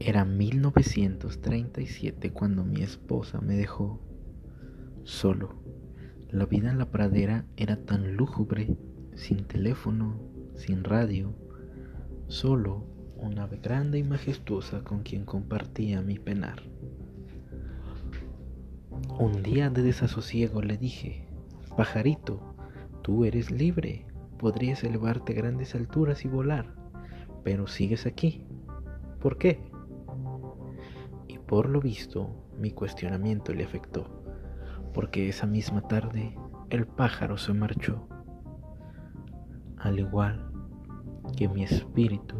Era 1937 cuando mi esposa me dejó solo. La vida en la pradera era tan lúgubre, sin teléfono, sin radio, solo una ave grande y majestuosa con quien compartía mi penar. Un día de desasosiego le dije, pajarito, tú eres libre, podrías elevarte a grandes alturas y volar, pero sigues aquí. ¿Por qué? Por lo visto, mi cuestionamiento le afectó, porque esa misma tarde el pájaro se marchó, al igual que mi espíritu.